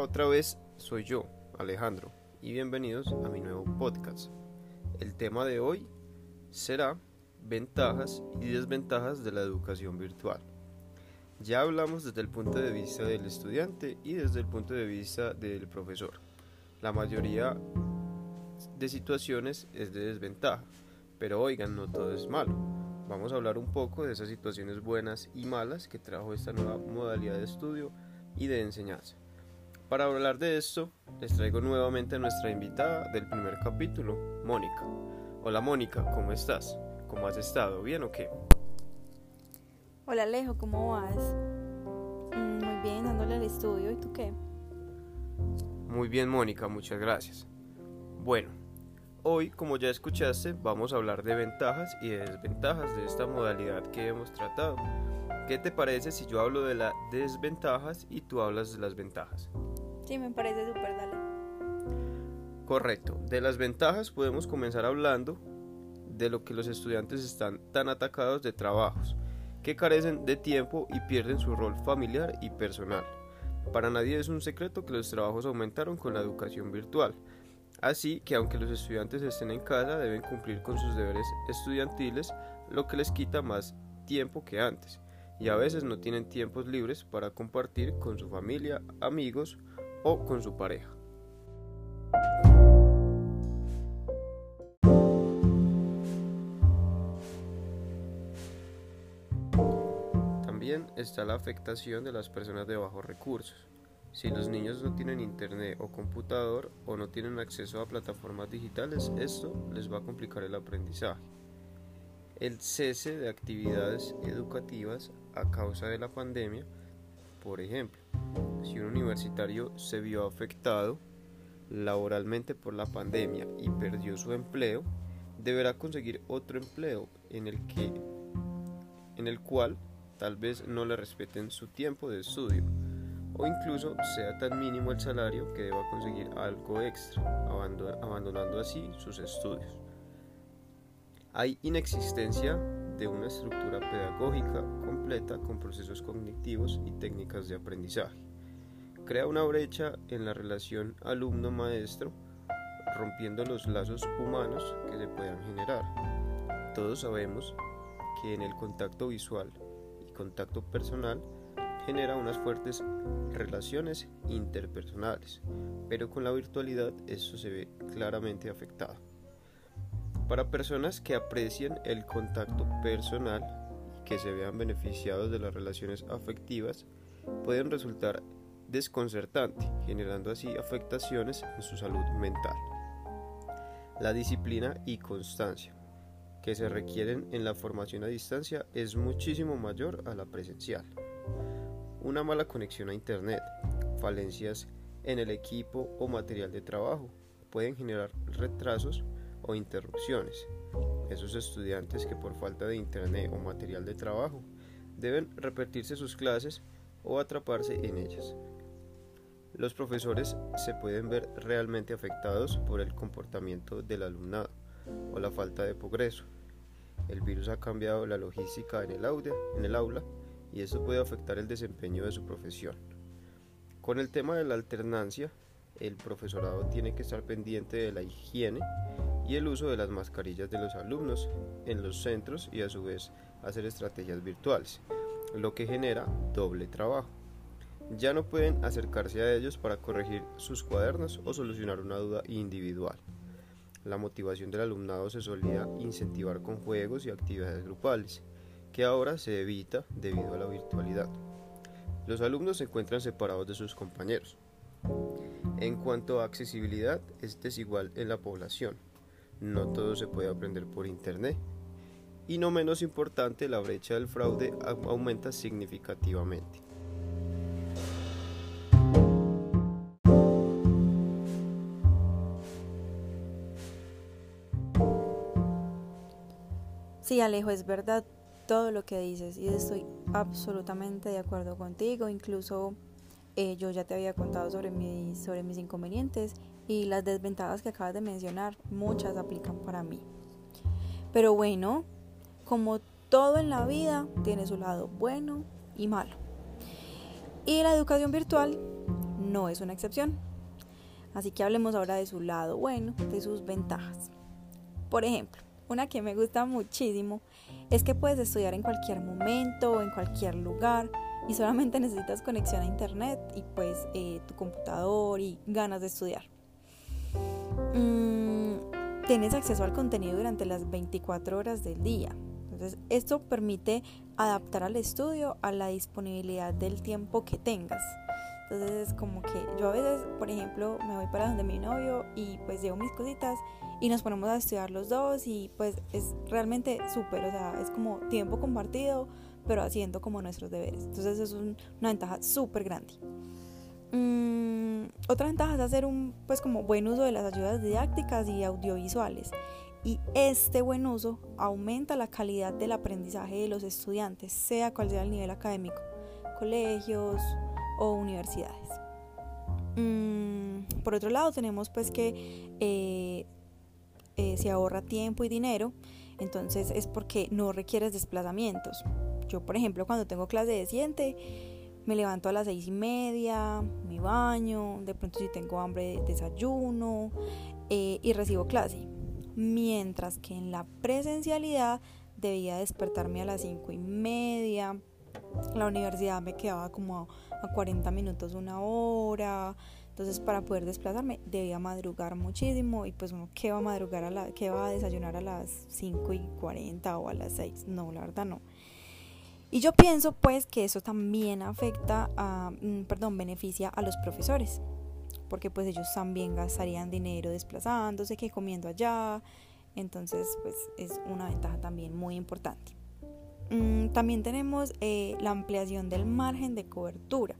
Otra vez, soy yo, Alejandro, y bienvenidos a mi nuevo podcast. El tema de hoy será ventajas y desventajas de la educación virtual. Ya hablamos desde el punto de vista del estudiante y desde el punto de vista del profesor. La mayoría de situaciones es de desventaja, pero oigan, no todo es malo. Vamos a hablar un poco de esas situaciones buenas y malas que trajo esta nueva modalidad de estudio y de enseñanza. Para hablar de esto, les traigo nuevamente a nuestra invitada del primer capítulo, Mónica. Hola Mónica, ¿cómo estás? ¿Cómo has estado? ¿Bien o qué? Hola Alejo, ¿cómo vas? Mm, muy bien, dándole al estudio. ¿Y tú qué? Muy bien Mónica, muchas gracias. Bueno, hoy como ya escuchaste vamos a hablar de ventajas y de desventajas de esta modalidad que hemos tratado. ¿Qué te parece si yo hablo de las desventajas y tú hablas de las ventajas? Sí, me parece súper, dale. Correcto. De las ventajas podemos comenzar hablando de lo que los estudiantes están tan atacados de trabajos que carecen de tiempo y pierden su rol familiar y personal. Para nadie es un secreto que los trabajos aumentaron con la educación virtual, así que aunque los estudiantes estén en casa deben cumplir con sus deberes estudiantiles, lo que les quita más tiempo que antes, y a veces no tienen tiempos libres para compartir con su familia, amigos o con su pareja. está la afectación de las personas de bajos recursos. Si los niños no tienen internet o computador o no tienen acceso a plataformas digitales, esto les va a complicar el aprendizaje. El cese de actividades educativas a causa de la pandemia, por ejemplo, si un universitario se vio afectado laboralmente por la pandemia y perdió su empleo, deberá conseguir otro empleo en el que en el cual tal vez no le respeten su tiempo de estudio o incluso sea tan mínimo el salario que deba conseguir algo extra, abandonando así sus estudios. Hay inexistencia de una estructura pedagógica completa con procesos cognitivos y técnicas de aprendizaje. Crea una brecha en la relación alumno-maestro, rompiendo los lazos humanos que se puedan generar. Todos sabemos que en el contacto visual contacto personal genera unas fuertes relaciones interpersonales, pero con la virtualidad eso se ve claramente afectado. Para personas que aprecian el contacto personal y que se vean beneficiados de las relaciones afectivas, pueden resultar desconcertante, generando así afectaciones en su salud mental. La disciplina y constancia que se requieren en la formación a distancia es muchísimo mayor a la presencial. Una mala conexión a Internet, falencias en el equipo o material de trabajo pueden generar retrasos o interrupciones. Esos estudiantes que por falta de Internet o material de trabajo deben repetirse sus clases o atraparse en ellas. Los profesores se pueden ver realmente afectados por el comportamiento del alumnado o la falta de progreso. El virus ha cambiado la logística en el, aula, y esto puede afectar el desempeño de su profesión. Con el tema de la alternancia, el profesorado tiene que estar pendiente de la higiene y el uso de las mascarillas de los alumnos en los centros y a su vez hacer estrategias virtuales, lo que genera doble trabajo. Ya no pueden acercarse a ellos para corregir sus cuadernos o solucionar una duda individual. La motivación del alumnado se solía incentivar con juegos y actividades grupales, que ahora se evita debido a la virtualidad. Los alumnos se encuentran separados de sus compañeros. En cuanto a accesibilidad, es desigual en la población. No todo se puede aprender por Internet. Y no menos importante, la brecha del fraude aumenta significativamente. Sí, Alejo, es verdad todo lo que dices y estoy absolutamente de acuerdo contigo. Incluso eh, yo ya te había contado sobre, mis, sobre mis inconvenientes y las desventajas que acabas de mencionar, muchas aplican para mí. Pero bueno, como todo en la vida, tiene su lado bueno y malo. Y la educación virtual no es una excepción. Así que hablemos ahora de su lado bueno, de sus ventajas. Por ejemplo, una que me gusta muchísimo es que puedes estudiar en cualquier momento en cualquier lugar y solamente necesitas conexión a internet y pues eh, tu computador y ganas de estudiar. Mm, tienes acceso al contenido durante las 24 horas del día. Entonces, esto permite adaptar al estudio a la disponibilidad del tiempo que tengas. Entonces es como que yo a veces, por ejemplo, me voy para donde mi novio y pues llevo mis cositas y nos ponemos a estudiar los dos y pues es realmente súper, o sea, es como tiempo compartido, pero haciendo como nuestros deberes. Entonces es una ventaja súper grande. Mm, otra ventaja es hacer un pues como buen uso de las ayudas didácticas y audiovisuales. Y este buen uso aumenta la calidad del aprendizaje de los estudiantes, sea cual sea el nivel académico, colegios, o universidades. Mm, por otro lado, tenemos pues que eh, eh, se ahorra tiempo y dinero, entonces es porque no requieres desplazamientos. Yo, por ejemplo, cuando tengo clase de siente, me levanto a las seis y media, me baño, de pronto si tengo hambre desayuno eh, y recibo clase. Mientras que en la presencialidad debía despertarme a las cinco y media, la universidad me quedaba como a 40 minutos, una hora. Entonces para poder desplazarme debía madrugar muchísimo y pues uno va a madrugar a la, que va a desayunar a las 5 y 40 o a las 6. No, la verdad no. Y yo pienso pues que eso también afecta a, mm, perdón, beneficia a los profesores, porque pues ellos también gastarían dinero desplazándose que comiendo allá. Entonces pues es una ventaja también muy importante. Mm, también tenemos eh, la ampliación del margen de cobertura.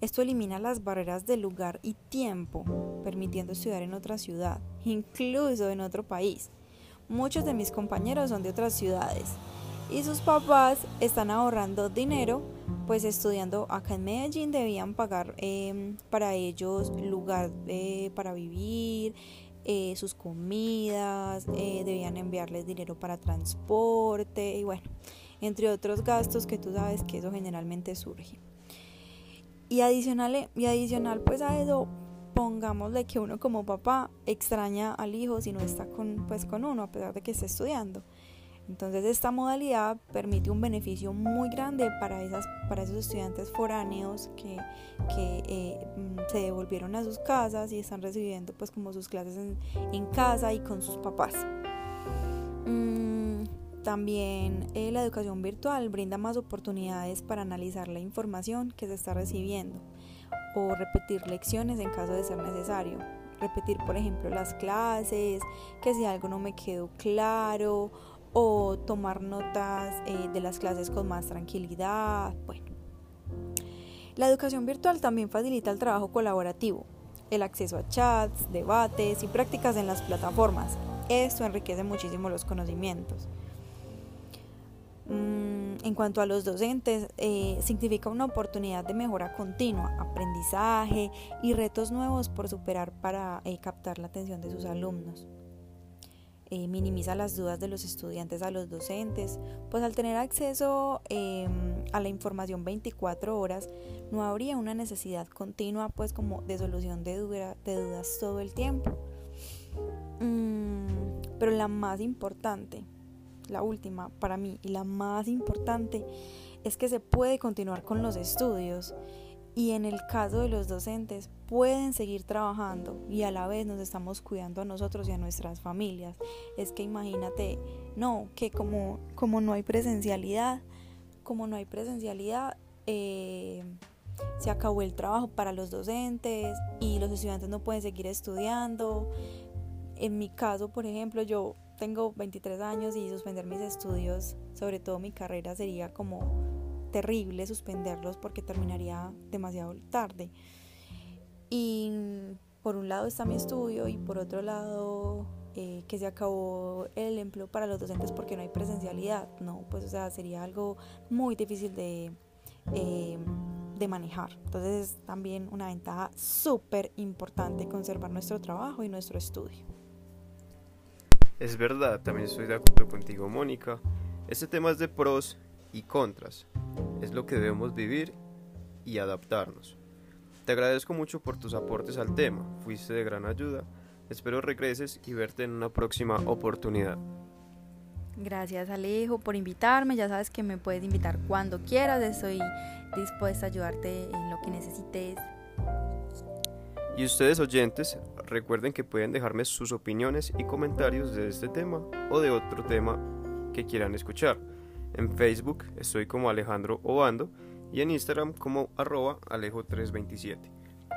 Esto elimina las barreras de lugar y tiempo, permitiendo estudiar en otra ciudad, incluso en otro país. Muchos de mis compañeros son de otras ciudades y sus papás están ahorrando dinero, pues estudiando acá en Medellín debían pagar em, para ellos lugar eh, para vivir, eh, sus comidas, debían enviarles dinero para transporte y bueno entre otros gastos que tú sabes que eso generalmente surge. Y adicional, y adicional pues a eso, pongámosle que uno como papá extraña al hijo si no está con, pues, con uno, a pesar de que esté estudiando. Entonces esta modalidad permite un beneficio muy grande para, esas, para esos estudiantes foráneos que, que eh, mm, se devolvieron a sus casas y están recibiendo pues como sus clases en casa y con sus papás. También eh, la educación virtual brinda más oportunidades para analizar la información que se está recibiendo o repetir lecciones en caso de ser necesario. Repetir, por ejemplo, las clases, que si algo no me quedó claro, o tomar notas eh, de las clases con más tranquilidad. Bueno, la educación virtual también facilita el trabajo colaborativo, el acceso a chats, debates y prácticas en las plataformas. Esto enriquece muchísimo los conocimientos. Mm, en cuanto a los docentes, eh, significa una oportunidad de mejora continua, aprendizaje y retos nuevos por superar para eh, captar la atención de sus alumnos. Eh, minimiza las dudas de los estudiantes a los docentes, pues al tener acceso em, a la información 24 horas, no habría una necesidad continua pues como de solución de, dudas todo el tiempo. Mm, pero la más importante, la última para mí y la más importante, es que se puede continuar con los estudios y en el caso de los docentes pueden seguir trabajando y a la vez nos estamos cuidando a nosotros y a nuestras familias. Es que imagínate, no, que como, como no hay presencialidad, como no hay presencialidad, eh, se acabó el trabajo para los docentes y los estudiantes no pueden seguir estudiando. En mi caso, por ejemplo, yo tengo 23 años y suspender mis estudios, sobre todo mi carrera, sería como terrible suspenderlos porque terminaría demasiado tarde. Y por un lado está mi estudio y por otro lado eh, que se acabó el empleo para los docentes porque no hay presencialidad. No, pues o sea, sería algo muy difícil de, eh, de manejar. Entonces es también una ventaja súper importante conservar nuestro trabajo y nuestro estudio. Es verdad, también estoy de acuerdo contigo, Mónica. Este tema es de pros y contras. Es lo que debemos vivir y adaptarnos. Te agradezco mucho por tus aportes al tema, fuiste de gran ayuda. Espero regreses y verte en una próxima oportunidad. Gracias Alejo por invitarme, ya sabes que me puedes invitar cuando quieras, estoy dispuesta a ayudarte en lo que necesites. Y ustedes oyentes, recuerden que pueden dejarme sus opiniones y comentarios de este tema o de otro tema que quieran escuchar. En Facebook estoy como Alejandro Obando y en Instagram como arroba alejo327.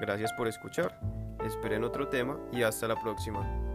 Gracias por escuchar, esperen otro tema y hasta la próxima.